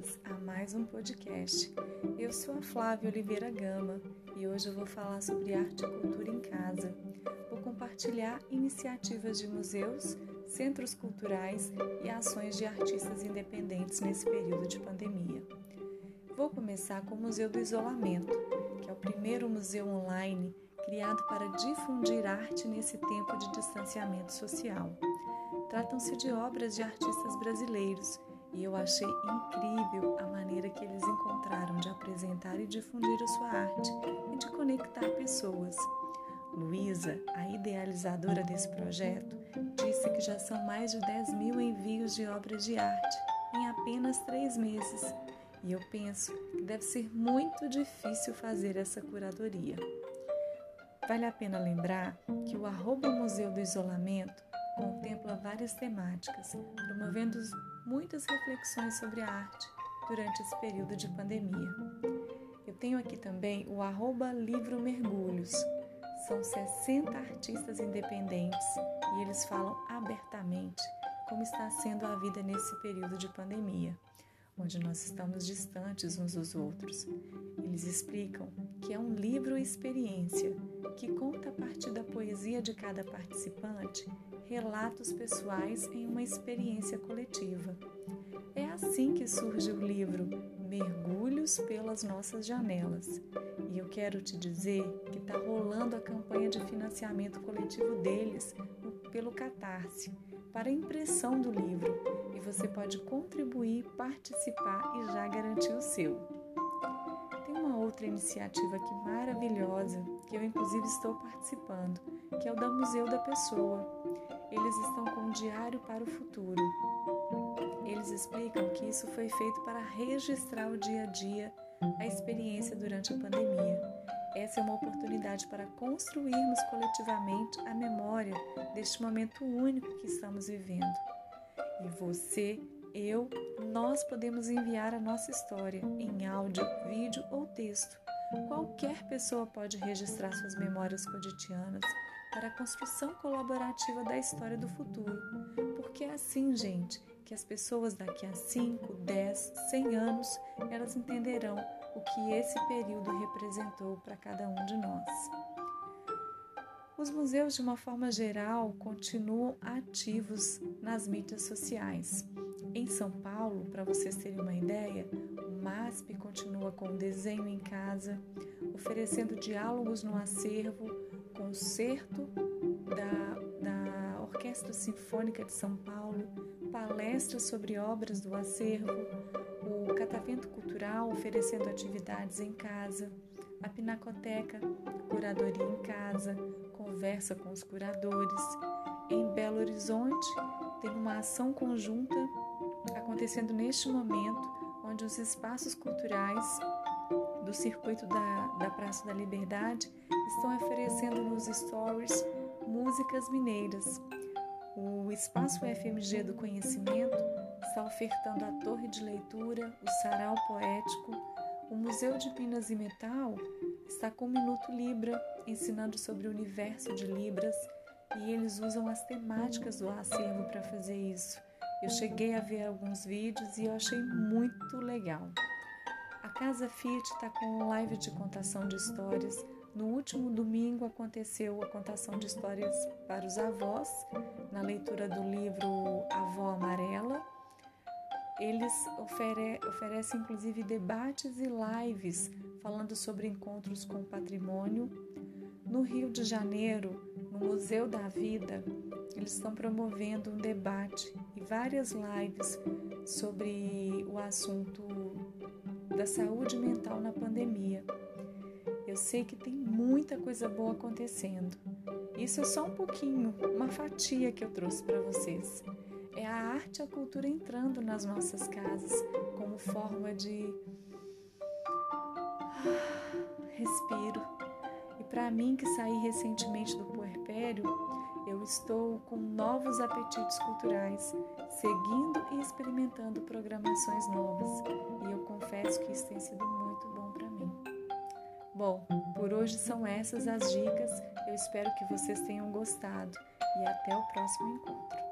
bem-vindas a mais um podcast. Eu sou a Flávia Oliveira Gama e hoje eu vou falar sobre arte e cultura em casa. Vou compartilhar iniciativas de museus, centros culturais e ações de artistas independentes nesse período de pandemia. Vou começar com o Museu do Isolamento, que é o primeiro museu online criado para difundir arte nesse tempo de distanciamento social. Tratam-se de obras de artistas brasileiros e eu achei incrível a maneira que eles encontraram de apresentar e difundir a sua arte e de conectar pessoas. Luísa, a idealizadora desse projeto, disse que já são mais de 10 mil envios de obras de arte em apenas três meses. E eu penso que deve ser muito difícil fazer essa curadoria. Vale a pena lembrar que o arroba Museu do Isolamento contempla várias temáticas, promovendo muitas reflexões sobre a arte durante esse período de pandemia. Eu tenho aqui também o arroba Livro Mergulhos. São 60 artistas independentes e eles falam abertamente como está sendo a vida nesse período de pandemia, onde nós estamos distantes uns dos outros. Eles explicam que é um livro experiência que conta a partir da poesia de cada participante relatos pessoais em uma experiência coletiva. Surge o livro Mergulhos pelas Nossas Janelas. E eu quero te dizer que está rolando a campanha de financiamento coletivo deles pelo Catarse para a impressão do livro e você pode contribuir, participar e já garantir o seu. Tem uma outra iniciativa aqui maravilhosa que eu inclusive estou participando, que é o da Museu da Pessoa eles estão com um diário para o futuro. Eles explicam que isso foi feito para registrar o dia a dia, a experiência durante a pandemia. Essa é uma oportunidade para construirmos coletivamente a memória deste momento único que estamos vivendo. E você, eu, nós podemos enviar a nossa história em áudio, vídeo ou texto. Qualquer pessoa pode registrar suas memórias cotidianas para a construção colaborativa da história do futuro. Porque é assim, gente, que as pessoas daqui a 5, 10, 100 anos, elas entenderão o que esse período representou para cada um de nós. Os museus, de uma forma geral, continuam ativos nas mídias sociais. Em São Paulo, para vocês terem uma ideia, o MASP continua com desenho em casa, oferecendo diálogos no acervo, concerto da, da Orquestra Sinfônica de São Paulo, palestras sobre obras do acervo, o Catavento Cultural oferecendo atividades em casa, a Pinacoteca, curadoria em casa, conversa com os curadores. Em Belo Horizonte, tem uma ação conjunta acontecendo neste momento, onde os espaços culturais do circuito da, da Praça da Liberdade estão oferecendo nos stories músicas mineiras. O Espaço FMG do Conhecimento está ofertando a Torre de Leitura, o Sarau Poético. O Museu de Minas e Metal está com o Minuto Libra, ensinando sobre o universo de Libras, e eles usam as temáticas do acervo para fazer isso. Eu cheguei a ver alguns vídeos e eu achei muito legal. A Casa Fiat está com live de contação de histórias. No último domingo aconteceu a contação de histórias para os avós, na leitura do livro Avó Amarela. Eles ofere oferecem inclusive debates e lives falando sobre encontros com o patrimônio. No Rio de Janeiro, no Museu da Vida, eles estão promovendo um debate e várias lives sobre o assunto da saúde mental na pandemia. Eu sei que tem muita coisa boa acontecendo. Isso é só um pouquinho, uma fatia que eu trouxe para vocês. É a arte e a cultura entrando nas nossas casas como forma de respiro. E para mim que saí recentemente do puerpério, eu estou com novos apetites culturais, seguindo e experimentando programações novas, e eu confesso que isso tem sido muito bom. Bom, por hoje são essas as dicas. Eu espero que vocês tenham gostado e até o próximo encontro.